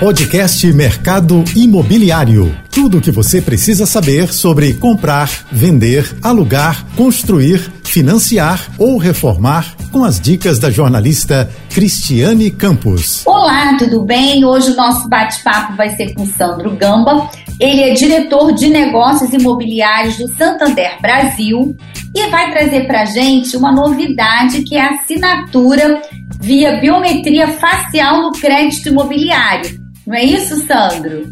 Podcast Mercado Imobiliário. Tudo o que você precisa saber sobre comprar, vender, alugar, construir, financiar ou reformar com as dicas da jornalista Cristiane Campos. Olá, tudo bem? Hoje o nosso bate-papo vai ser com Sandro Gamba. Ele é diretor de negócios imobiliários do Santander Brasil e vai trazer para gente uma novidade que é a assinatura via biometria facial no crédito imobiliário. Não é isso, Sandro?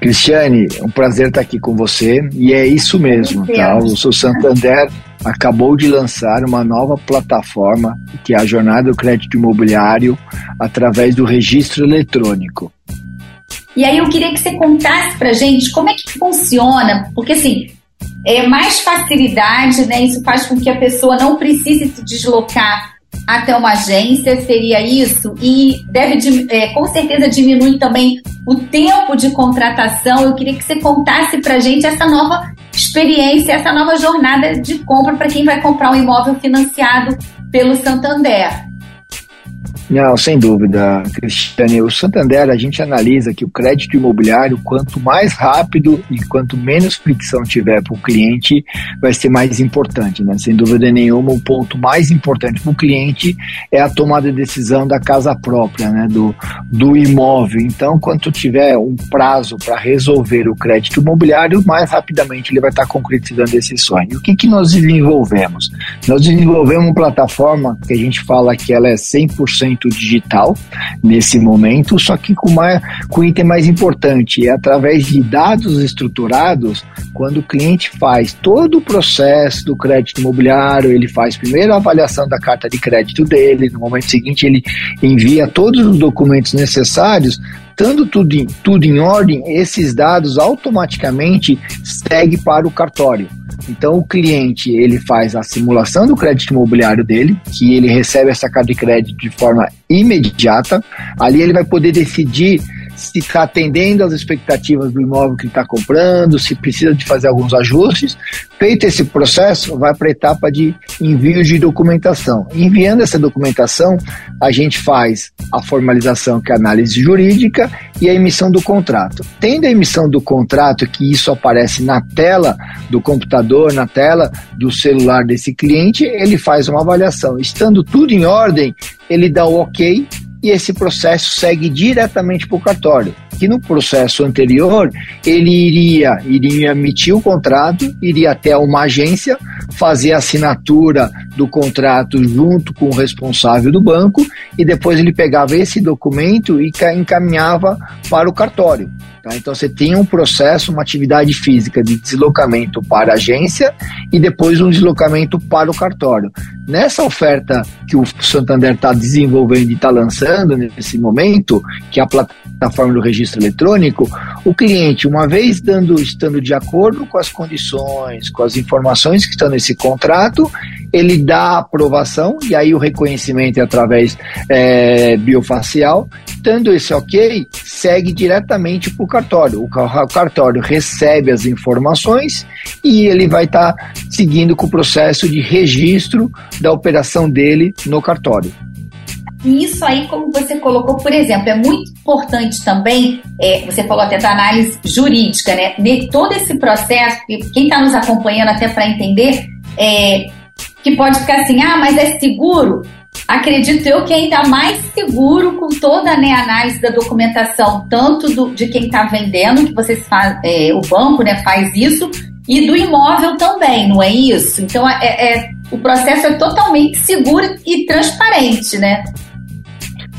Cristiane, um prazer estar aqui com você e é isso mesmo, tá? O seu Santander acabou de lançar uma nova plataforma que é a Jornada do Crédito Imobiliário através do registro eletrônico. E aí eu queria que você contasse pra gente como é que funciona, porque assim, é mais facilidade, né? Isso faz com que a pessoa não precise se deslocar até uma agência, seria isso? E deve, é, com certeza, diminuir também o tempo de contratação. Eu queria que você contasse para gente essa nova experiência, essa nova jornada de compra para quem vai comprar um imóvel financiado pelo Santander. Não, sem dúvida, Cristiane. O Santander, a gente analisa que o crédito imobiliário, quanto mais rápido e quanto menos fricção tiver para o cliente, vai ser mais importante. Né? Sem dúvida nenhuma, o ponto mais importante para o cliente é a tomada de decisão da casa própria, né? do, do imóvel. Então, quanto tiver um prazo para resolver o crédito imobiliário, mais rapidamente ele vai estar concretizando esse sonho. O que, que nós desenvolvemos? Nós desenvolvemos uma plataforma que a gente fala que ela é 100% digital nesse momento, só que com, uma, com um item mais importante, é através de dados estruturados, quando o cliente faz todo o processo do crédito imobiliário, ele faz primeiro a avaliação da carta de crédito dele, no momento seguinte ele envia todos os documentos necessários, estando tudo em, tudo em ordem, esses dados automaticamente seguem para o cartório. Então o cliente ele faz a simulação do crédito imobiliário dele, que ele recebe essa carta de crédito de forma imediata. Ali ele vai poder decidir se está atendendo às expectativas do imóvel que está comprando, se precisa de fazer alguns ajustes. Feito esse processo, vai para a etapa de envio de documentação. Enviando essa documentação, a gente faz a formalização, que é a análise jurídica, e a emissão do contrato. Tendo a emissão do contrato, que isso aparece na tela do computador, na tela do celular desse cliente, ele faz uma avaliação. Estando tudo em ordem, ele dá o ok e esse processo segue diretamente para o cartório. Que no processo anterior ele iria, iria emitir o contrato, iria até uma agência, fazer a assinatura do contrato junto com o responsável do banco e depois ele pegava esse documento e encaminhava para o cartório. Tá? Então você tem um processo, uma atividade física de deslocamento para a agência e depois um deslocamento para o cartório. Nessa oferta que o Santander está desenvolvendo e está lançando nesse momento, que é a plataforma do registro eletrônico, o cliente, uma vez dando, estando de acordo com as condições, com as informações que estão nesse contrato, ele dá aprovação e aí o reconhecimento é através é, biofacial. Dando esse ok, segue diretamente para o cartório. O cartório recebe as informações e ele vai estar tá seguindo com o processo de registro da operação dele no cartório. E isso aí, como você colocou, por exemplo, é muito importante também, é, você falou até da análise jurídica, né? De todo esse processo, quem está nos acompanhando até para entender, é, que pode ficar assim, ah, mas é seguro? Acredito eu que é ainda mais seguro com toda né, a análise da documentação, tanto do, de quem está vendendo, que vocês faz, é, o banco né, faz isso, e do imóvel também, não é isso? Então é, é, o processo é totalmente seguro e transparente, né?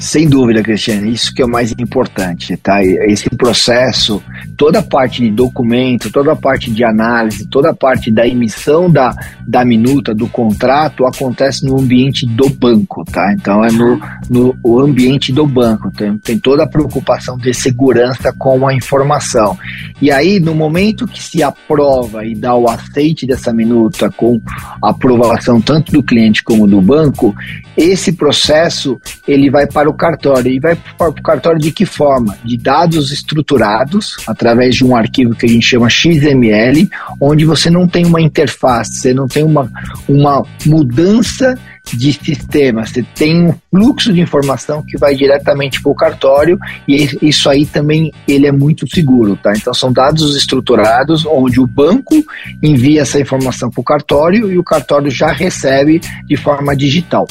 Sem dúvida, Cristiane, isso que é o mais importante, tá? Esse processo, toda a parte de documento, toda a parte de análise, toda a parte da emissão da, da minuta, do contrato, acontece no ambiente do banco, tá? Então é no, no o ambiente do banco, tem, tem toda a preocupação de segurança com a informação. E aí, no momento que se aprova e dá o aceite dessa minuta com aprovação tanto do cliente como do banco, esse processo ele vai para o cartório. E vai para o cartório de que forma? De dados estruturados, através de um arquivo que a gente chama XML, onde você não tem uma interface, você não tem uma, uma mudança de sistema, você tem um fluxo de informação que vai diretamente para o cartório e isso aí também ele é muito seguro, tá? Então são dados estruturados onde o banco envia essa informação para o cartório e o cartório já recebe de forma digital.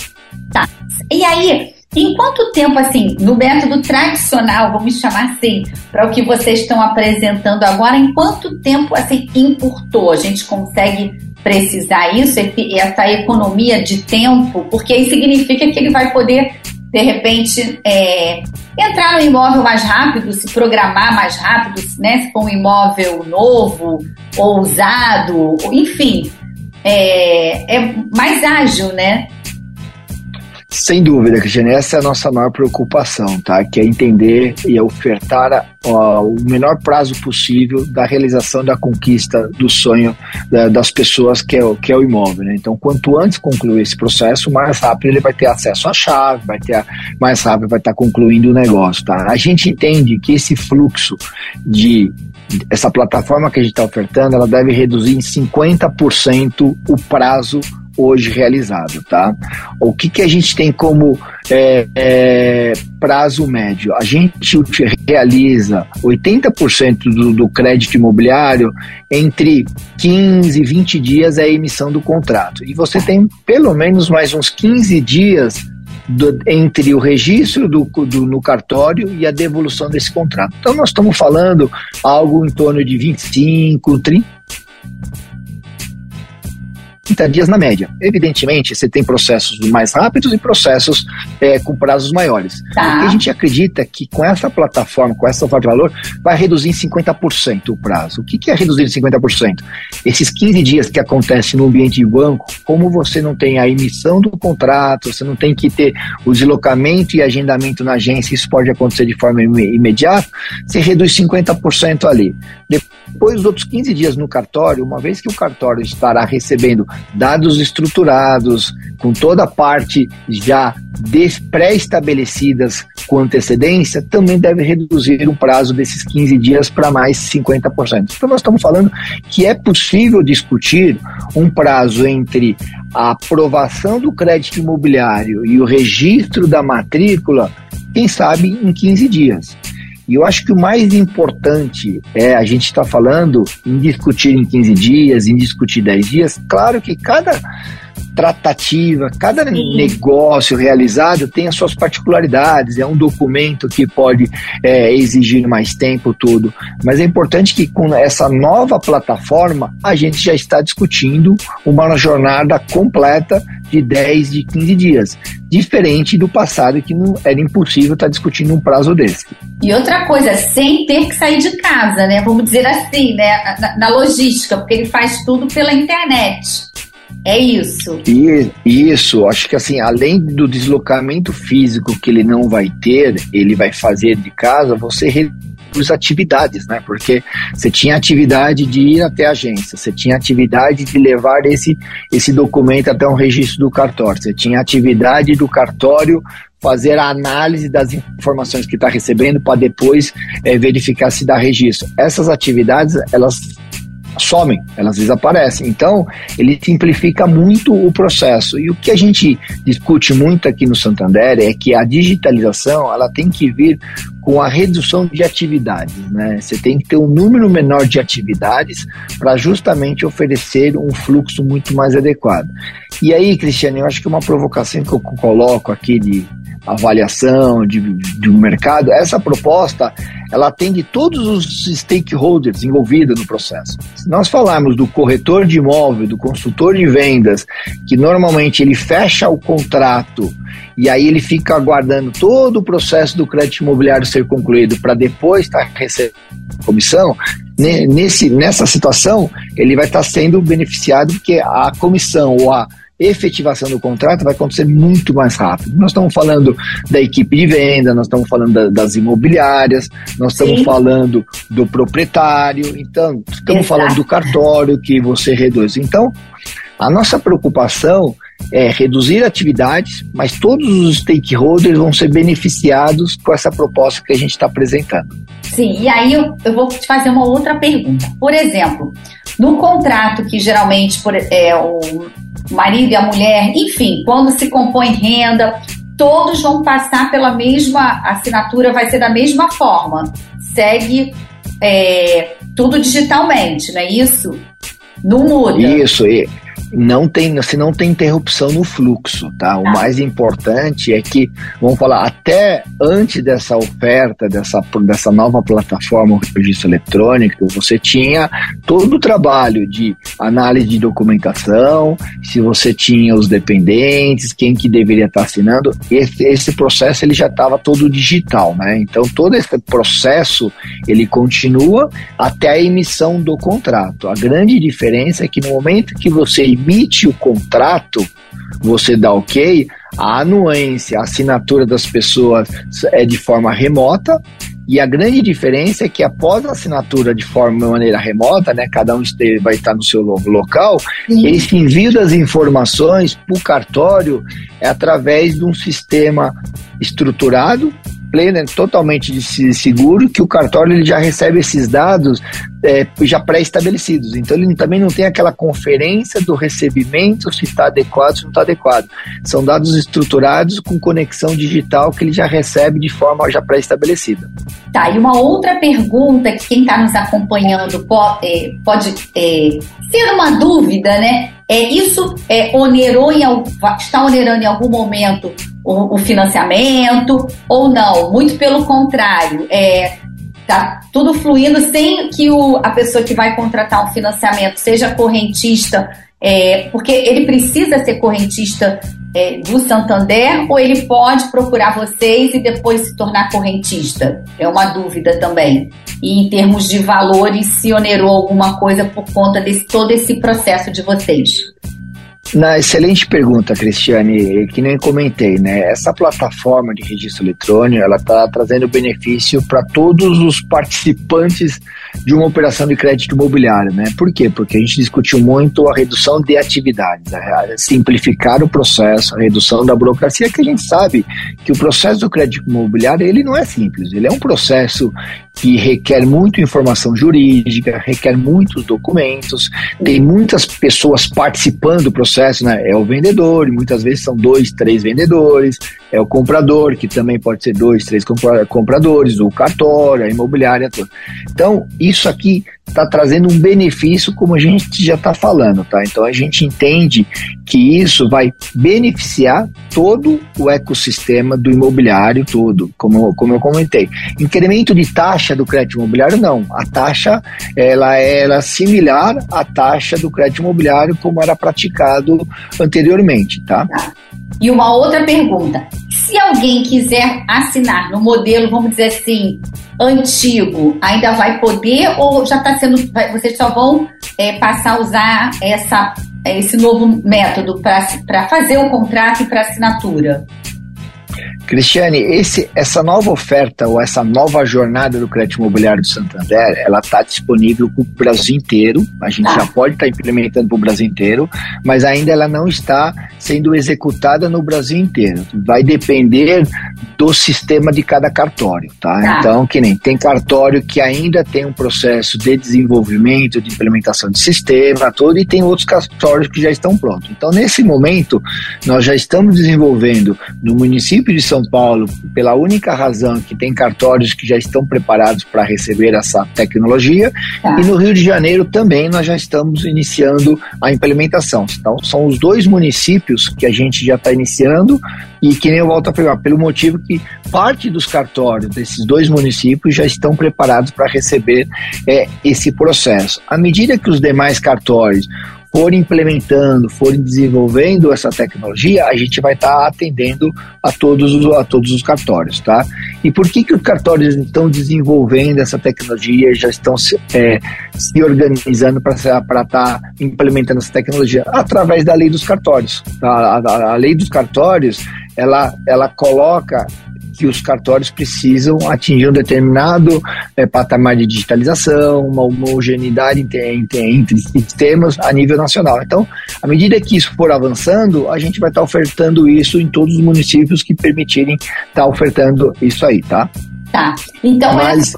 Tá. E aí, em quanto tempo, assim, no método tradicional, vamos chamar assim, para o que vocês estão apresentando agora, em quanto tempo, assim, importou? A gente consegue precisar isso, essa economia de tempo? Porque aí significa que ele vai poder, de repente, é, entrar no imóvel mais rápido, se programar mais rápido, né? Se for um imóvel novo ou usado, ó, é, é mais ágil, né? Sem dúvida, Cristiane, essa é a nossa maior preocupação, tá? Que é entender e ofertar ó, o menor prazo possível da realização da conquista do sonho da, das pessoas que é, que é o imóvel. Né? Então, quanto antes concluir esse processo, mais rápido ele vai ter acesso à chave, vai ter mais rápido vai estar concluindo o negócio, tá? A gente entende que esse fluxo de essa plataforma que a gente está ofertando, ela deve reduzir em 50% o prazo hoje realizado, tá? O que, que a gente tem como é, é, prazo médio? A gente realiza 80% do, do crédito imobiliário entre 15 e 20 dias é a emissão do contrato. E você tem pelo menos mais uns 15 dias do, entre o registro do, do, no cartório e a devolução desse contrato. Então, nós estamos falando algo em torno de 25, 30 30 dias na média. Evidentemente, você tem processos mais rápidos e processos é, com prazos maiores. Tá. A gente acredita que com essa plataforma, com essa oferta de valor, vai reduzir em 50% o prazo. O que, que é reduzir em 50%? Esses 15 dias que acontece no ambiente de banco, como você não tem a emissão do contrato, você não tem que ter o deslocamento e agendamento na agência, isso pode acontecer de forma imediata, você reduz 50% ali. Depois dos outros 15 dias no cartório, uma vez que o cartório estará recebendo dados estruturados, com toda a parte já pré-estabelecidas com antecedência, também deve reduzir o prazo desses 15 dias para mais 50%. Então, nós estamos falando que é possível discutir um prazo entre a aprovação do crédito imobiliário e o registro da matrícula, quem sabe em 15 dias. E eu acho que o mais importante é a gente estar tá falando em discutir em 15 dias, em discutir 10 dias. Claro que cada tratativa, cada Sim. negócio realizado tem as suas particularidades, é um documento que pode é, exigir mais tempo, tudo. Mas é importante que com essa nova plataforma a gente já está discutindo uma jornada completa de 10, de 15 dias. Diferente do passado, que não era impossível estar discutindo um prazo desse. E outra coisa, sem ter que sair de casa, né? Vamos dizer assim, né? Na, na logística, porque ele faz tudo pela internet. É isso. E, isso, acho que assim, além do deslocamento físico que ele não vai ter, ele vai fazer de casa, você reduz atividades, né? Porque você tinha atividade de ir até a agência, você tinha atividade de levar esse, esse documento até um registro do cartório, você tinha atividade do cartório fazer a análise das informações que está recebendo para depois é, verificar se dá registro. Essas atividades, elas somem, elas desaparecem. Então, ele simplifica muito o processo. E o que a gente discute muito aqui no Santander é que a digitalização ela tem que vir com a redução de atividades. Né? Você tem que ter um número menor de atividades para justamente oferecer um fluxo muito mais adequado. E aí, Cristiane, eu acho que uma provocação que eu coloco aqui de avaliação de, de um mercado, essa proposta ela atende todos os stakeholders envolvidos no processo. Se nós falarmos do corretor de imóvel, do consultor de vendas, que normalmente ele fecha o contrato e aí ele fica aguardando todo o processo do crédito imobiliário ser concluído para depois estar tá recebendo comissão, nesse, nessa situação ele vai estar tá sendo beneficiado porque a comissão ou a efetivação do contrato vai acontecer muito mais rápido. Nós estamos falando da equipe de venda, nós estamos falando da, das imobiliárias, nós estamos Sim. falando do proprietário, então estamos Exato. falando do cartório que você reduz. Então, a nossa preocupação é reduzir atividades, mas todos os stakeholders vão ser beneficiados com essa proposta que a gente está apresentando. Sim, e aí eu, eu vou te fazer uma outra pergunta. Por exemplo, no contrato que geralmente por, é, o, marido e a mulher, enfim, quando se compõe renda, todos vão passar pela mesma assinatura, vai ser da mesma forma. Segue é, tudo digitalmente, não é isso? Não muda. Isso, e não tem, se não tem interrupção no fluxo, tá? O mais importante é que, vamos falar, até antes dessa oferta, dessa, dessa nova plataforma de registro eletrônico, você tinha todo o trabalho de análise de documentação, se você tinha os dependentes, quem que deveria estar assinando, esse, esse processo ele já estava todo digital, né? Então todo esse processo ele continua até a emissão do contrato. A grande diferença é que no momento que você emite o contrato, você dá ok, a anuência, a assinatura das pessoas é de forma remota, e a grande diferença é que após a assinatura de forma de maneira remota, né, cada um vai estar no seu local, Sim. esse envio das informações para o cartório é através de um sistema estruturado plena, totalmente seguro, que o cartório ele já recebe esses dados é, já pré-estabelecidos. Então ele também não tem aquela conferência do recebimento se está adequado, se não está adequado. São dados estruturados com conexão digital que ele já recebe de forma já pré-estabelecida. Tá, e uma outra pergunta que quem está nos acompanhando pode, é, pode é, ser uma dúvida, né? É, isso é, onerou em, está onerando em algum momento o, o financiamento ou não? Muito pelo contrário, é, tá tudo fluindo sem que o, a pessoa que vai contratar um financiamento seja correntista, é, porque ele precisa ser correntista é, do Santander ou ele pode procurar vocês e depois se tornar correntista? É uma dúvida também. E em termos de valores, se onerou alguma coisa por conta de todo esse processo de vocês? Na excelente pergunta, Cristiane, que nem comentei, né? Essa plataforma de registro eletrônico, ela está trazendo benefício para todos os participantes de uma operação de crédito imobiliário, né? Por quê? Porque a gente discutiu muito a redução de atividades, a simplificar o processo, a redução da burocracia, que a gente sabe que o processo do crédito imobiliário, ele não é simples, ele é um processo que requer muita informação jurídica, requer muitos documentos, tem muitas pessoas participando do processo, né? É o vendedor, e muitas vezes são dois, três vendedores, é o comprador, que também pode ser dois, três compradores, o cartório, a imobiliária toda. Então, isso aqui está trazendo um benefício, como a gente já está falando, tá? Então a gente entende que isso vai beneficiar todo o ecossistema do imobiliário todo, como, como eu comentei. Incremento de taxa do crédito imobiliário, não. A taxa ela era similar à taxa do crédito imobiliário como era praticado anteriormente, tá? E uma outra pergunta: se alguém quiser assinar no modelo, vamos dizer assim, antigo, ainda vai poder ou já está sendo. Vocês só vão é, passar a usar essa, esse novo método para fazer o contrato e para assinatura? Cristiane, esse, essa nova oferta ou essa nova jornada do crédito imobiliário do Santander, ela está disponível para o Brasil inteiro. A gente ah. já pode estar tá implementando para o Brasil inteiro, mas ainda ela não está sendo executada no Brasil inteiro. Vai depender do sistema de cada cartório, tá? Ah. Então, que nem tem cartório que ainda tem um processo de desenvolvimento, de implementação de sistema, todo, e tem outros cartórios que já estão prontos. Então, nesse momento, nós já estamos desenvolvendo no município de São são Paulo, pela única razão que tem cartórios que já estão preparados para receber essa tecnologia, tá. e no Rio de Janeiro também nós já estamos iniciando a implementação. Então, são os dois municípios que a gente já está iniciando, e que nem eu volto a pegar, pelo motivo que parte dos cartórios desses dois municípios já estão preparados para receber é, esse processo. À medida que os demais cartórios forem implementando, forem desenvolvendo essa tecnologia, a gente vai estar tá atendendo a todos, os, a todos os cartórios, tá? E por que, que os cartórios estão desenvolvendo essa tecnologia, já estão se, é, se organizando para estar tá implementando essa tecnologia? Através da lei dos cartórios. Tá? A, a, a lei dos cartórios, ela, ela coloca que os cartórios precisam atingir um determinado é, patamar de digitalização, uma homogeneidade entre, entre, entre, sistemas a nível nacional. Então, à medida que isso for avançando, a gente vai estar tá ofertando isso em todos os municípios que permitirem estar tá ofertando isso aí, tá? Tá. Então, Mas,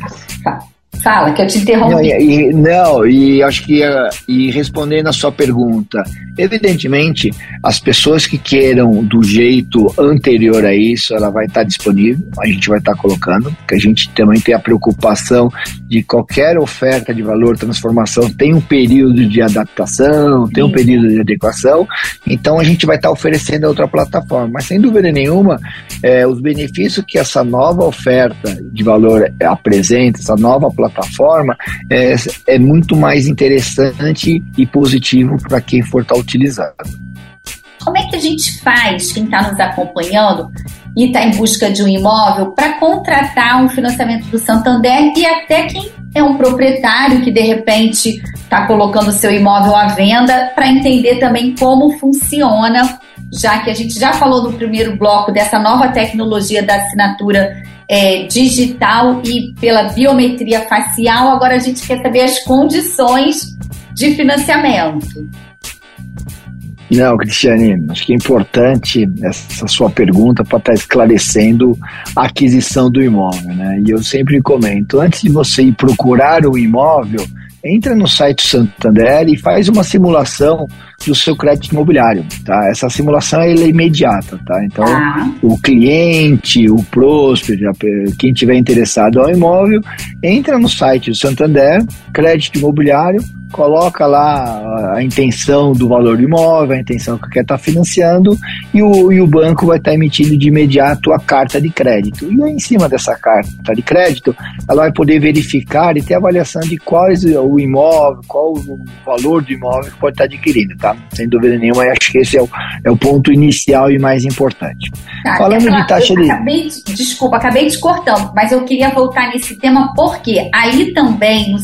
é... Fala, que eu te interrompi. Não, e, não, e acho que e respondendo a sua pergunta, evidentemente, as pessoas que queiram do jeito anterior a isso, ela vai estar disponível, a gente vai estar colocando, que a gente também tem a preocupação de qualquer oferta de valor, transformação, tem um período de adaptação, tem um período de adequação, então a gente vai estar oferecendo a outra plataforma. Mas sem dúvida nenhuma, é, os benefícios que essa nova oferta de valor apresenta, essa nova plataforma, é, é muito mais interessante e positivo para quem for estar utilizando. Como é que a gente faz, quem está nos acompanhando e está em busca de um imóvel, para contratar um financiamento do Santander e até quem é um proprietário que de repente está colocando seu imóvel à venda, para entender também como funciona, já que a gente já falou no primeiro bloco dessa nova tecnologia da assinatura é, digital e pela biometria facial, agora a gente quer saber as condições de financiamento. Não, Cristiane, acho que é importante essa sua pergunta para estar esclarecendo a aquisição do imóvel, né? E eu sempre comento, antes de você ir procurar o imóvel, entra no site Santander e faz uma simulação do seu crédito imobiliário, tá? Essa simulação é imediata, tá? Então, ah. o cliente, o próspero, quem tiver interessado ao imóvel, entra no site do Santander, crédito imobiliário, coloca lá a intenção do valor do imóvel, a intenção que quer estar tá financiando e o, e o banco vai estar tá emitindo de imediato a carta de crédito. E aí, em cima dessa carta de crédito, ela vai poder verificar e ter avaliação de quais o imóvel, qual o valor do imóvel que pode estar tá adquirindo, tá? Sem dúvida nenhuma, acho que esse é o, é o ponto inicial e mais importante. Tá, Falando de taxa de... Acabei de... Desculpa, acabei te cortando, mas eu queria voltar nesse tema porque aí também no,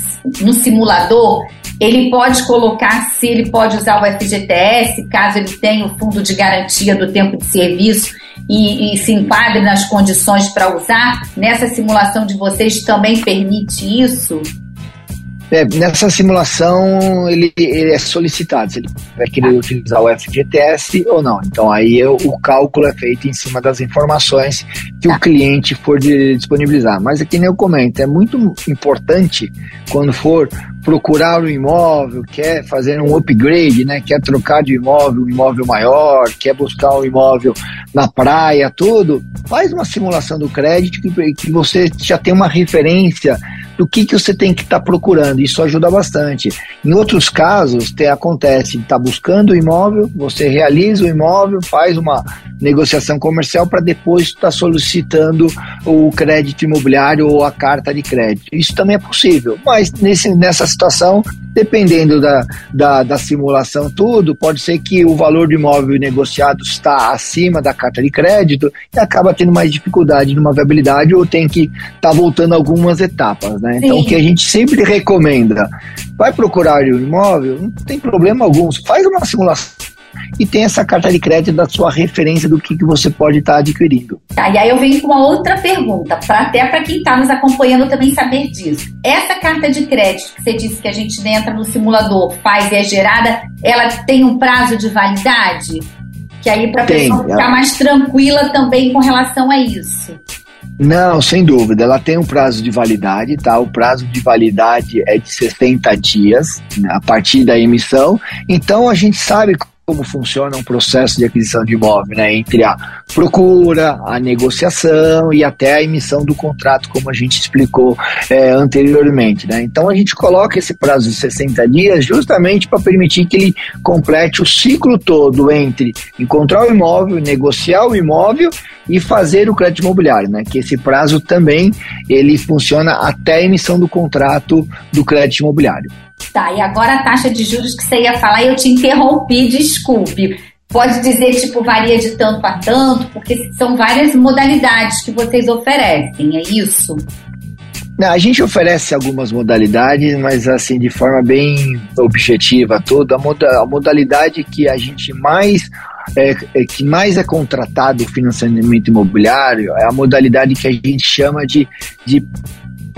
no simulador ele pode colocar se ele pode usar o FGTS, caso ele tenha o fundo de garantia do tempo de serviço e, e se enquadre nas condições para usar. Nessa simulação de vocês também permite isso? É, nessa simulação ele, ele, é solicitado se ele vai querer utilizar o FGTS ou não. Então aí eu, o cálculo é feito em cima das informações que tá. o cliente for de, disponibilizar. Mas aqui nem eu comento, é muito importante quando for procurar um imóvel, quer fazer um upgrade, né? Quer trocar de imóvel, um imóvel maior, quer buscar um imóvel na praia, tudo, faz uma simulação do crédito que, que você já tem uma referência do que, que você tem que estar tá procurando. Isso ajuda bastante. Em outros casos, te, acontece, está buscando o imóvel, você realiza o imóvel, faz uma negociação comercial para depois estar tá solicitando o crédito imobiliário ou a carta de crédito. Isso também é possível, mas nesse, nessa situação dependendo da, da, da, simulação tudo, pode ser que o valor do imóvel negociado está acima da carta de crédito e acaba tendo mais dificuldade numa viabilidade ou tem que estar tá voltando algumas etapas, né? Então, o que a gente sempre recomenda, vai procurar o imóvel, não tem problema algum, faz uma simulação e tem essa carta de crédito da sua referência do que, que você pode estar tá adquirindo. Tá, e aí eu venho com uma outra pergunta, pra, até para quem está nos acompanhando também saber disso. Essa carta de crédito que você disse que a gente entra no simulador, faz e é gerada, ela tem um prazo de validade? Que aí para a pessoa ficar ela... mais tranquila também com relação a isso. Não, sem dúvida. Ela tem um prazo de validade, tá? O prazo de validade é de 60 dias né, a partir da emissão. Então a gente sabe como funciona um processo de aquisição de imóvel, né? Entre a procura, a negociação e até a emissão do contrato, como a gente explicou é, anteriormente, né? Então a gente coloca esse prazo de 60 dias justamente para permitir que ele complete o ciclo todo entre encontrar o imóvel, negociar o imóvel e fazer o crédito imobiliário, né? Que esse prazo também ele funciona até a emissão do contrato do crédito imobiliário. Tá, e agora a taxa de juros que você ia falar, eu te interrompi, desculpe. Pode dizer, tipo, varia de tanto a tanto, porque são várias modalidades que vocês oferecem, é isso? Não, a gente oferece algumas modalidades, mas assim, de forma bem objetiva toda. A, moda, a modalidade que a gente mais é, é, que mais é contratado financiamento imobiliário é a modalidade que a gente chama de, de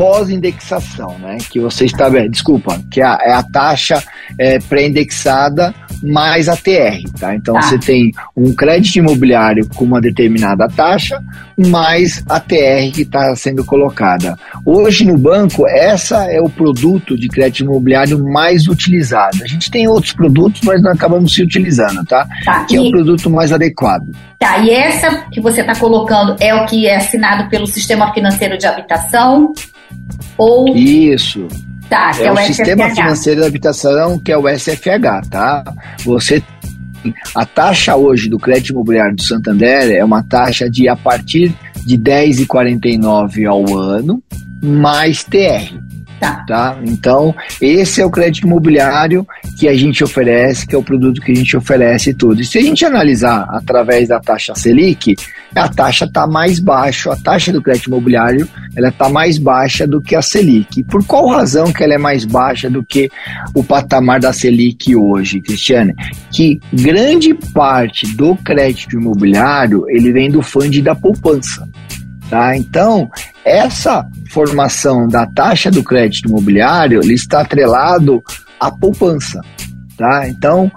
pós-indexação, né? Que você está, desculpa, que é a, é a taxa é, pré-indexada mais a TR, tá? Então tá. você tem um crédito imobiliário com uma determinada taxa mais a TR que está sendo colocada. Hoje no banco, essa é o produto de crédito imobiliário mais utilizado. A gente tem outros produtos, mas não acabamos se utilizando, tá? tá que e... é o produto mais adequado. Tá, e essa que você está colocando é o que é assinado pelo Sistema Financeiro de Habitação? Ou... Isso. Tá, é, é o, o Sistema Financeiro de Habitação, que é o SFH, tá? Você a taxa hoje do crédito imobiliário do Santander é uma taxa de a partir de 10,49 ao ano mais TR. Tá. tá. Então, esse é o crédito imobiliário que a gente oferece, que é o produto que a gente oferece tudo. E se a gente analisar através da taxa Selic, a taxa está mais baixa, a taxa do crédito imobiliário ela está mais baixa do que a Selic. Por qual razão que ela é mais baixa do que o patamar da Selic hoje, Cristiane? Que grande parte do crédito imobiliário ele vem do fundo da poupança. Tá? Então, essa formação da taxa do crédito imobiliário ele está atrelado à poupança. Tá? Então,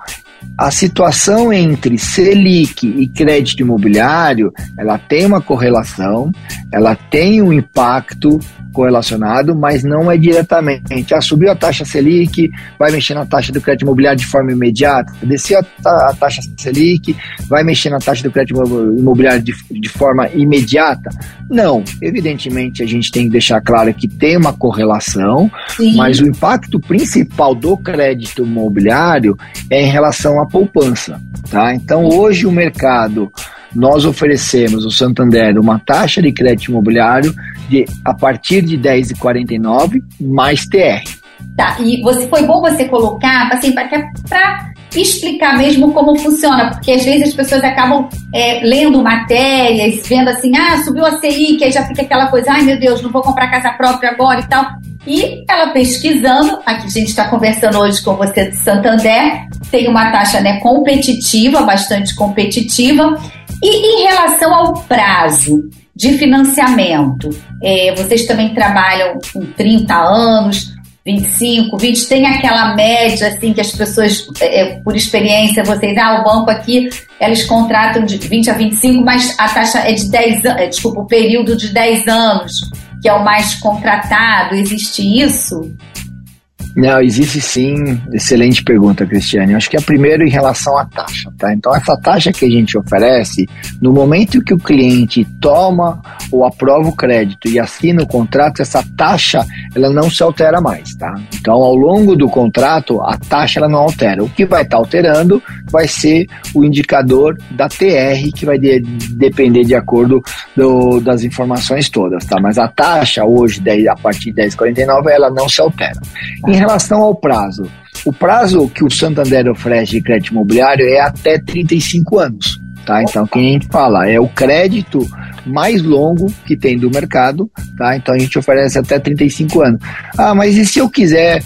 a situação entre Selic e crédito imobiliário, ela tem uma correlação, ela tem um impacto correlacionado, mas não é diretamente. Ah, subiu a taxa Selic, vai mexer na taxa do crédito imobiliário de forma imediata. Desceu a, taxa Selic, vai mexer na taxa do crédito imobiliário de, de forma imediata? Não. Evidentemente, a gente tem que deixar claro que tem uma correlação, Sim. mas o impacto principal do crédito imobiliário é em relação à poupança. Tá? Então, hoje o mercado nós oferecemos o Santander uma taxa de crédito imobiliário de a partir de 10,49 mais TR. Tá, e você foi bom você colocar, assim, para explicar mesmo como funciona, porque às vezes as pessoas acabam é, lendo matérias, vendo assim, ah, subiu a CI, que aí já fica aquela coisa, ai meu Deus, não vou comprar casa própria agora e tal. E ela pesquisando, aqui a gente está conversando hoje com você de Santander, tem uma taxa né, competitiva, bastante competitiva, e em relação ao prazo de financiamento, é, vocês também trabalham com 30 anos, 25, 20, tem aquela média assim que as pessoas, é, é, por experiência, vocês, ah, o banco aqui, eles contratam de 20 a 25, mas a taxa é de 10 anos, é, desculpa, o período de 10 anos, que é o mais contratado, existe isso? Não, existe sim. Excelente pergunta, Cristiane. Eu acho que é primeiro em relação à taxa, tá? Então, essa taxa que a gente oferece, no momento que o cliente toma ou aprova o crédito e assina o contrato, essa taxa ela não se altera mais, tá? Então, ao longo do contrato, a taxa ela não altera. O que vai estar tá alterando vai ser o indicador da TR, que vai de, depender de acordo do, das informações todas, tá? Mas a taxa hoje, a partir de 10,49, ela não se altera. Em relação ao prazo, o prazo que o Santander oferece de crédito imobiliário é até 35 anos. Tá? Então, quem a gente fala é o crédito mais longo que tem do mercado, tá? Então a gente oferece até 35 anos. Ah, mas e se eu quiser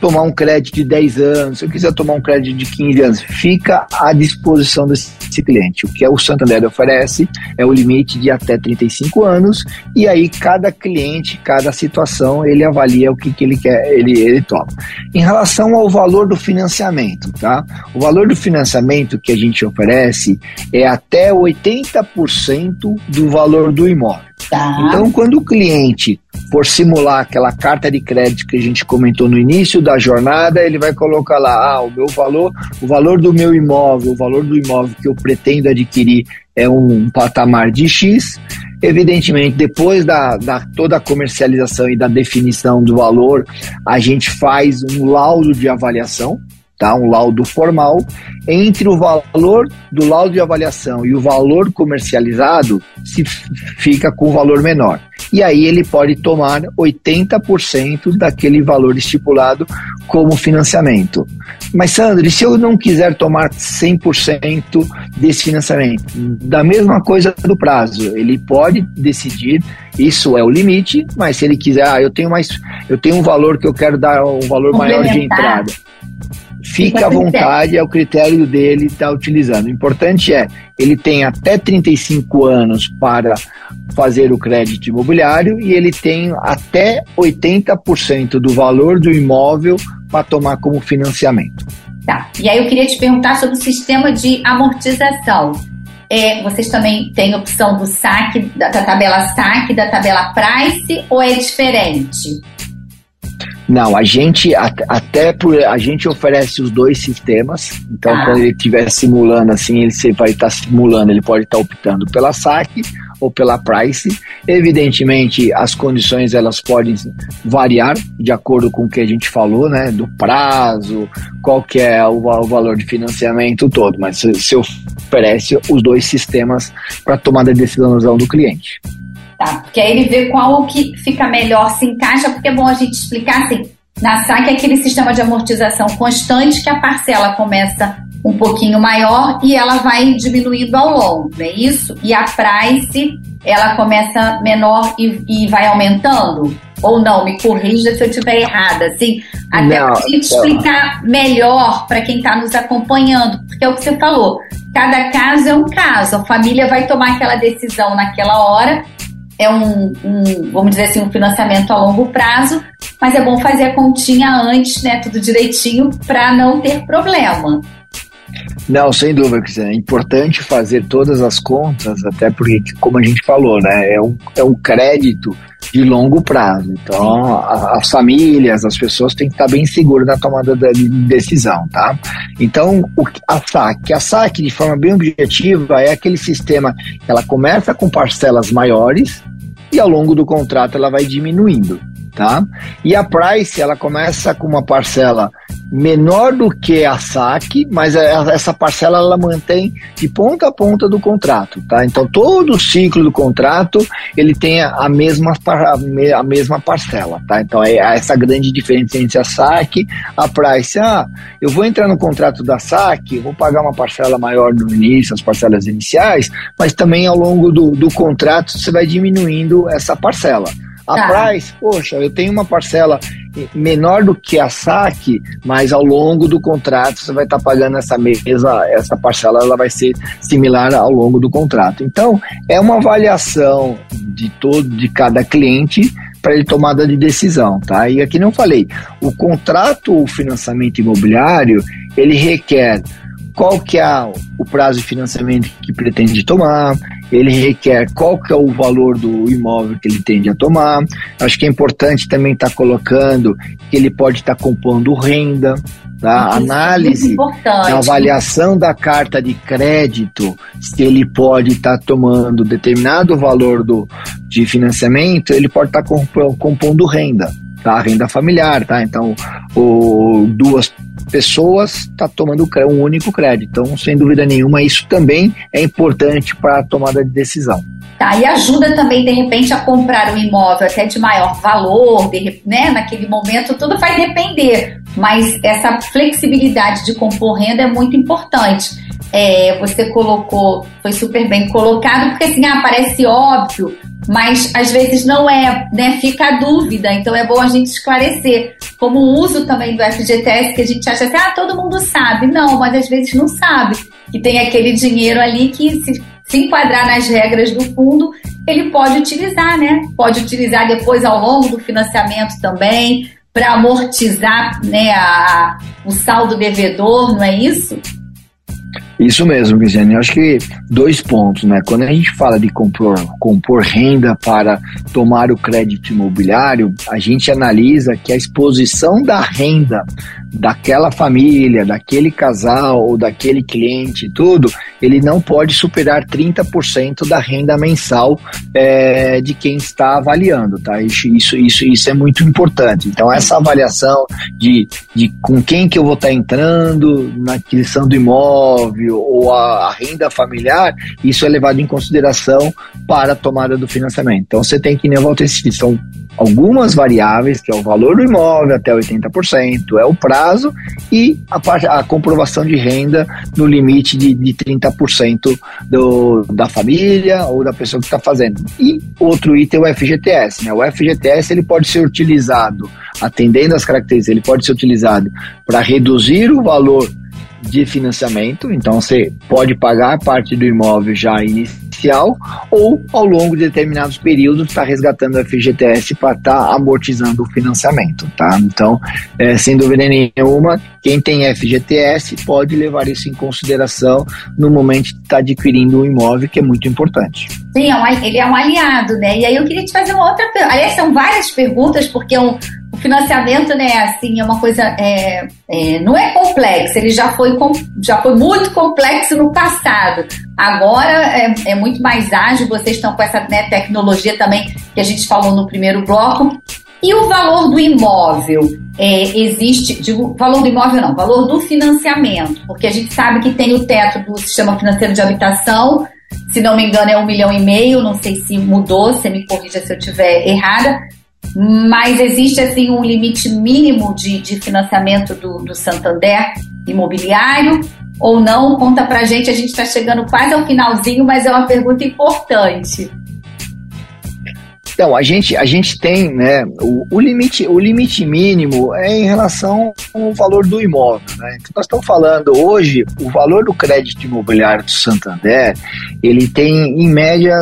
tomar um crédito de 10 anos, se eu quiser tomar um crédito de 15 anos, fica à disposição desse cliente. O que o Santander oferece é o limite de até 35 anos e aí cada cliente, cada situação, ele avalia o que, que ele quer, ele, ele toma. Em relação ao valor do financiamento, tá? O valor do financiamento que a gente oferece é até 80% do valor do imóvel. Tá. Então, quando o cliente for simular aquela carta de crédito que a gente comentou no início da jornada, ele vai colocar lá, ah, o meu valor, o valor do meu imóvel, o valor do imóvel que eu pretendo adquirir é um patamar de X. Evidentemente, depois da, da toda a comercialização e da definição do valor, a gente faz um laudo de avaliação, tá? um laudo formal, entre o valor do laudo de avaliação e o valor comercializado, se fica com o valor menor. E aí ele pode tomar 80% daquele valor estipulado como financiamento. Mas, Sandro, e se eu não quiser tomar 100% desse financiamento? Da mesma coisa do prazo, ele pode decidir, isso é o limite, mas se ele quiser, ah, eu tenho mais, eu tenho um valor que eu quero dar um valor maior de entrada Fica à vontade, é o critério dele estar tá utilizando. O importante é, ele tem até 35 anos para fazer o crédito imobiliário e ele tem até 80% do valor do imóvel para tomar como financiamento. Tá. E aí eu queria te perguntar sobre o sistema de amortização. É, vocês também têm opção do saque, da, da tabela saque, da tabela price, ou é diferente? Não, a gente até por a gente oferece os dois sistemas. Então, ah. quando ele estiver simulando assim, ele vai estar tá simulando, ele pode estar tá optando pela saque ou pela price. Evidentemente, as condições elas podem variar de acordo com o que a gente falou, né, do prazo, qual que é o, o valor de financiamento todo, mas se oferece os dois sistemas para tomada de decisão do cliente. Tá, porque aí ele vê qual que fica melhor, se encaixa, porque é bom a gente explicar assim, na SAC é aquele sistema de amortização constante que a parcela começa um pouquinho maior e ela vai diminuindo ao longo, não é isso? E a price, ela começa menor e, e vai aumentando? Ou não? Me corrija se eu estiver errada, assim, até para a gente explicar melhor para quem está nos acompanhando, porque é o que você falou, cada caso é um caso, a família vai tomar aquela decisão naquela hora é um, um, vamos dizer assim, um financiamento a longo prazo, mas é bom fazer a continha antes, né, tudo direitinho, para não ter problema. Não, sem dúvida, é importante fazer todas as contas, até porque, como a gente falou, né, é um, é um crédito de longo prazo. Então, a, as famílias, as pessoas têm que estar bem seguras na tomada de decisão, tá? Então, o, a SAC, a SAC, de forma bem objetiva, é aquele sistema que ela começa com parcelas maiores e ao longo do contrato ela vai diminuindo tá? E a price, ela começa com uma parcela menor do que a saque, mas essa parcela ela mantém de ponta a ponta do contrato, tá? Então todo o ciclo do contrato ele tem a mesma a mesma parcela, tá? Então é essa grande diferença entre a saque, a price. Ah, eu vou entrar no contrato da saque, vou pagar uma parcela maior no início, as parcelas iniciais, mas também ao longo do, do contrato você vai diminuindo essa parcela. A tá. Price, poxa, eu tenho uma parcela menor do que a saque, mas ao longo do contrato você vai estar tá pagando essa mesma, essa parcela ela vai ser similar ao longo do contrato. Então, é uma avaliação de todo de cada cliente para ele tomada de decisão, tá? E aqui não falei, o contrato o financiamento imobiliário, ele requer qual que é o prazo de financiamento que pretende tomar, ele requer qual que é o valor do imóvel que ele tende a tomar. Acho que é importante também estar tá colocando que ele pode estar tá compondo renda, tá? Isso Análise, é a avaliação da carta de crédito, se ele pode estar tá tomando determinado valor do, de financiamento, ele pode estar tá compondo renda tá? Renda familiar, tá? Então, o, duas pessoas está tomando um único crédito. Então, sem dúvida nenhuma, isso também é importante para a tomada de decisão. Tá, e ajuda também, de repente, a comprar um imóvel até de maior valor, de, né? Naquele momento, tudo vai depender. Mas essa flexibilidade de compor renda é muito importante. É, você colocou, foi super bem colocado, porque assim, ah, parece óbvio, mas às vezes não é, né? Fica a dúvida, então é bom a gente esclarecer. Como o uso também do FGTS, que a gente acha assim, ah, todo mundo sabe. Não, mas às vezes não sabe. Que tem aquele dinheiro ali que se, se enquadrar nas regras do fundo, ele pode utilizar, né? Pode utilizar depois ao longo do financiamento também, para amortizar né, a, o saldo devedor, não é isso? Isso mesmo, Cristiane. Eu acho que dois pontos, né? Quando a gente fala de compor, compor renda para tomar o crédito imobiliário, a gente analisa que a exposição da renda daquela família, daquele casal ou daquele cliente, tudo, ele não pode superar 30% da renda mensal é, de quem está avaliando, tá? Isso, isso, isso, isso é muito importante. Então, essa avaliação de, de com quem que eu vou estar entrando na aquisição do imóvel ou a, a renda familiar, isso é levado em consideração para a tomada do financiamento. Então, você tem que, né, volta esse são algumas variáveis, que é o valor do imóvel até 80%, é o prazo e a, a comprovação de renda no limite de, de 30% do, da família ou da pessoa que está fazendo. E outro item é o FGTS. Né? O FGTS ele pode ser utilizado, atendendo às características, ele pode ser utilizado para reduzir o valor de financiamento, então você pode pagar parte do imóvel já inicial ou ao longo de determinados períodos está resgatando o FGTS para estar tá amortizando o financiamento, tá? Então, é, sem dúvida nenhuma, quem tem FGTS pode levar isso em consideração no momento de estar tá adquirindo um imóvel, que é muito importante. Sim, é ele é um aliado, né? E aí eu queria te fazer uma outra pergunta. Aliás, são várias perguntas, porque é um, o financiamento, né, assim, é uma coisa, é, é, não é complexo, ele já foi, já foi muito complexo no passado. Agora é, é muito mais ágil, vocês estão com essa né, tecnologia também que a gente falou no primeiro bloco. E o valor do imóvel? É, existe, digo, valor do imóvel não, valor do financiamento, porque a gente sabe que tem o teto do sistema financeiro de habitação, se não me engano é um milhão e meio, não sei se mudou, você me corrija se eu estiver errada, mas existe assim um limite mínimo de, de financiamento do, do Santander imobiliário ou não? Conta pra gente, a gente está chegando quase ao finalzinho, mas é uma pergunta importante. Então, a gente, a gente tem, né, o, o, limite, o limite mínimo é em relação ao valor do imóvel, né? Então, nós estamos falando hoje, o valor do crédito imobiliário do Santander, ele tem, em média,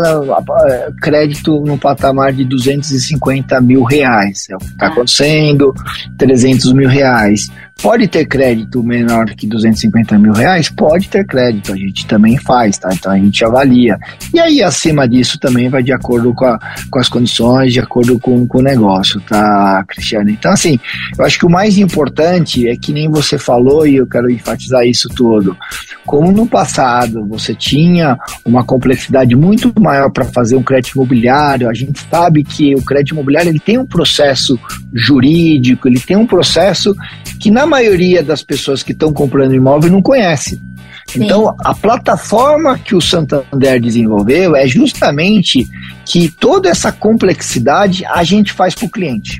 crédito no patamar de 250 mil reais, é o que está ah. acontecendo, 300 mil reais. Pode ter crédito menor que 250 mil reais? Pode ter crédito, a gente também faz, tá? Então a gente avalia. E aí, acima disso, também vai de acordo com, a, com as condições, de acordo com, com o negócio, tá, Cristiano? Então, assim, eu acho que o mais importante é que nem você falou, e eu quero enfatizar isso tudo. Como no passado você tinha uma complexidade muito maior para fazer um crédito imobiliário, a gente sabe que o crédito imobiliário ele tem um processo jurídico, ele tem um processo que, na maioria das pessoas que estão comprando imóvel não conhece. Sim. Então, a plataforma que o Santander desenvolveu é justamente que toda essa complexidade a gente faz para o cliente.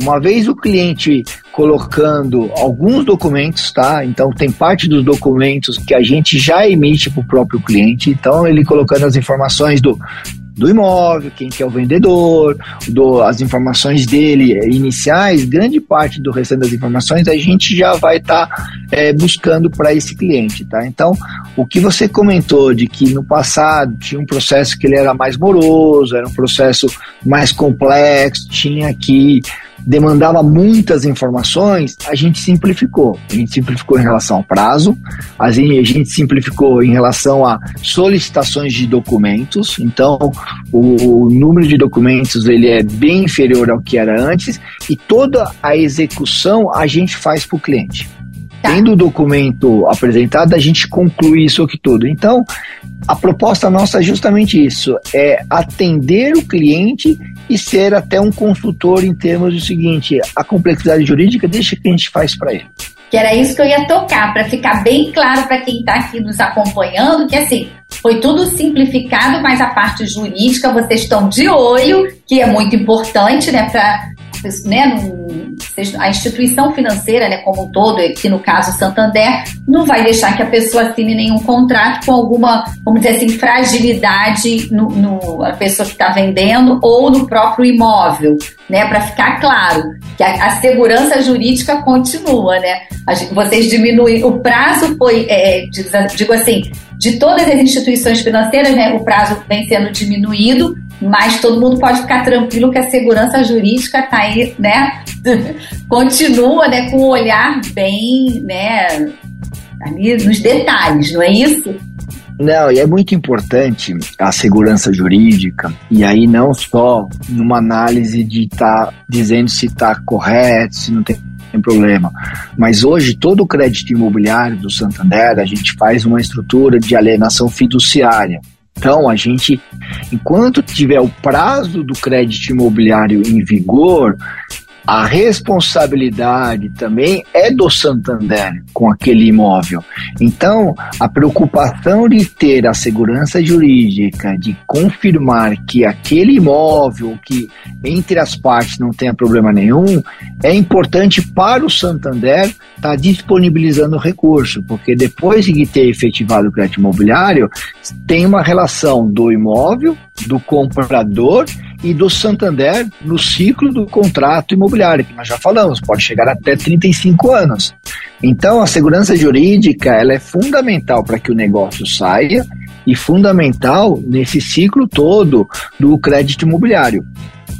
Uma vez o cliente colocando alguns documentos, tá? Então tem parte dos documentos que a gente já emite para o próprio cliente. Então ele colocando as informações do do imóvel, quem que é o vendedor, do, as informações dele iniciais, grande parte do restante das informações a gente já vai estar tá, é, buscando para esse cliente, tá? Então, o que você comentou de que no passado tinha um processo que ele era mais moroso, era um processo mais complexo, tinha que demandava muitas informações, a gente simplificou. A gente simplificou em relação ao prazo, a gente simplificou em relação a solicitações de documentos. Então, o número de documentos ele é bem inferior ao que era antes e toda a execução a gente faz para o cliente. Tá. Tendo o documento apresentado, a gente conclui isso aqui tudo. Então, a proposta nossa é justamente isso: é atender o cliente e ser até um consultor em termos do seguinte: a complexidade jurídica deixa que a gente faz para ele. Que era isso que eu ia tocar, para ficar bem claro para quem está aqui nos acompanhando, que assim, foi tudo simplificado, mas a parte jurídica vocês estão de olho, que é muito importante, né, para né, a instituição financeira, né, como um todo, que no caso Santander, não vai deixar que a pessoa assine nenhum contrato com alguma, vamos dizer assim, fragilidade no, no a pessoa que está vendendo ou no próprio imóvel, né, para ficar claro que a, a, segurança jurídica continua, né. A, vocês diminuem, o prazo foi, é, digo assim, de todas as instituições financeiras, né, o prazo vem sendo diminuído, mas todo mundo pode ficar tranquilo que a segurança jurídica está aí, né? Continua, né, com um olhar bem, né, ali nos detalhes, não é isso? Não, e é muito importante a segurança jurídica, e aí não só numa análise de estar tá dizendo se está correto, se não tem tem problema. Mas hoje, todo o crédito imobiliário do Santander, a gente faz uma estrutura de alienação fiduciária. Então, a gente, enquanto tiver o prazo do crédito imobiliário em vigor, a responsabilidade também é do Santander com aquele imóvel. Então, a preocupação de ter a segurança jurídica, de confirmar que aquele imóvel, que entre as partes não tenha problema nenhum, é importante para o Santander estar tá disponibilizando o recurso, porque depois de ter efetivado o crédito imobiliário, tem uma relação do imóvel, do comprador e do Santander no ciclo do contrato imobiliário, que nós já falamos, pode chegar até 35 anos. Então, a segurança jurídica ela é fundamental para que o negócio saia e fundamental nesse ciclo todo do crédito imobiliário.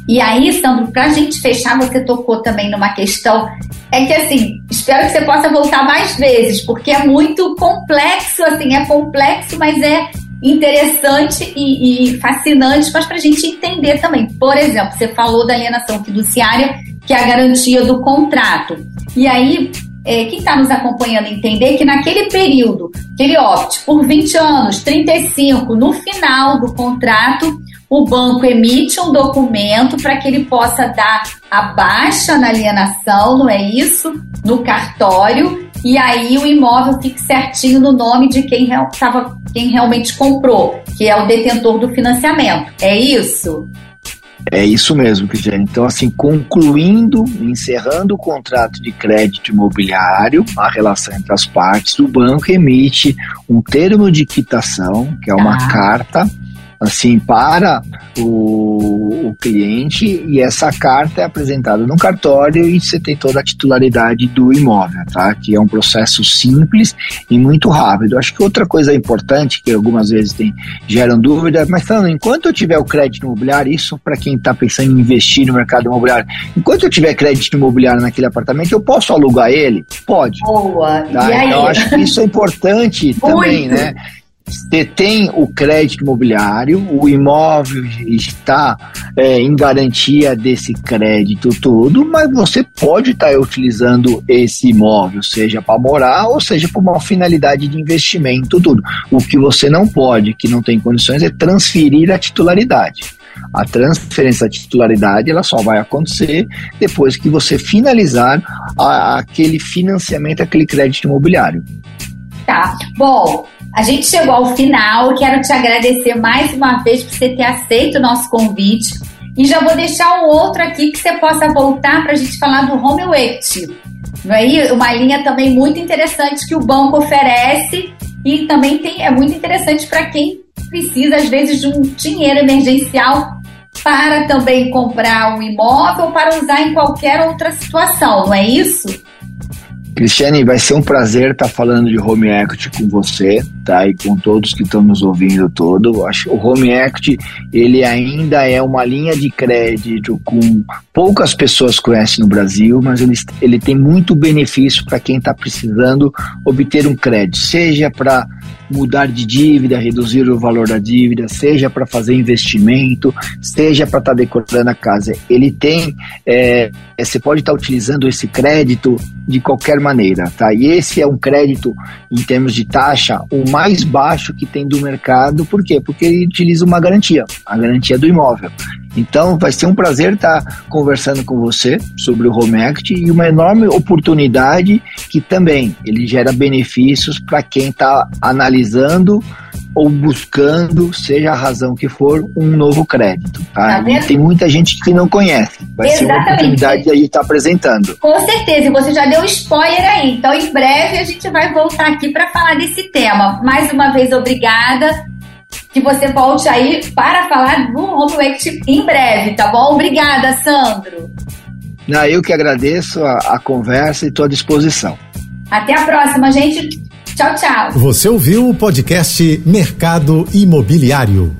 E aí, Sandro, para a gente fechar, você tocou também numa questão. É que assim, espero que você possa voltar mais vezes, porque é muito complexo, assim, é complexo, mas é interessante e, e fascinante, mas para a gente entender também. Por exemplo, você falou da alienação fiduciária, que é a garantia do contrato. E aí, é, quem está nos acompanhando entender que naquele período que ele opte por 20 anos, 35, no final do contrato, o banco emite um documento para que ele possa dar a baixa na alienação, não é isso? No cartório, e aí o imóvel fique certinho no nome de quem, real, tava, quem realmente comprou, que é o detentor do financiamento. É isso? É isso mesmo, Cristiane. Então, assim, concluindo, encerrando o contrato de crédito imobiliário, a relação entre as partes, o banco emite um termo de quitação, que é uma ah. carta assim para o, o, cliente e essa carta é apresentada no cartório e você tem toda a titularidade do imóvel, tá? Que é um processo simples e muito rápido. Acho que outra coisa importante que algumas vezes tem, geram dúvida, mas falando, enquanto eu tiver o crédito imobiliário, isso para quem está pensando em investir no mercado imobiliário, enquanto eu tiver crédito imobiliário naquele apartamento, eu posso alugar ele? Pode. Boa. Tá? Então acho que isso é importante também, né? Você tem o crédito imobiliário, o imóvel está é, em garantia desse crédito todo, mas você pode estar utilizando esse imóvel, seja para morar ou seja para uma finalidade de investimento, tudo. O que você não pode, que não tem condições, é transferir a titularidade. A transferência da titularidade ela só vai acontecer depois que você finalizar a, aquele financiamento, aquele crédito imobiliário. Tá. Bom, a gente chegou ao final. Quero te agradecer mais uma vez por você ter aceito o nosso convite. E já vou deixar um outro aqui que você possa voltar para a gente falar do Home Equity. Não é uma linha também muito interessante que o banco oferece e também tem, é muito interessante para quem precisa, às vezes, de um dinheiro emergencial para também comprar um imóvel para usar em qualquer outra situação, não é isso? Cristiane, vai ser um prazer estar falando de home equity com você, tá? E com todos que estão nos ouvindo todo. Acho o home equity ele ainda é uma linha de crédito com poucas pessoas conhecem no Brasil, mas ele, ele tem muito benefício para quem está precisando obter um crédito, seja para mudar de dívida, reduzir o valor da dívida, seja para fazer investimento, seja para estar tá decorando a casa. Ele tem, é, você pode estar tá utilizando esse crédito de qualquer maneira, tá? E esse é um crédito em termos de taxa o mais baixo que tem do mercado, por quê? Porque ele utiliza uma garantia, a garantia do imóvel. Então vai ser um prazer estar conversando com você sobre o Home Act e uma enorme oportunidade que também ele gera benefícios para quem está analisando ou buscando, seja a razão que for, um novo crédito. Tá? tá tem muita gente que não conhece. Vai Exatamente. ser uma oportunidade de a gente estar apresentando. Com certeza, e você já deu spoiler aí. Então, em breve, a gente vai voltar aqui para falar desse tema. Mais uma vez, obrigada que você volte aí para falar do Home Act em breve, tá bom? Obrigada, Sandro. Não, eu que agradeço a, a conversa e estou à disposição. Até a próxima, gente. Tchau, tchau. Você ouviu o podcast Mercado Imobiliário.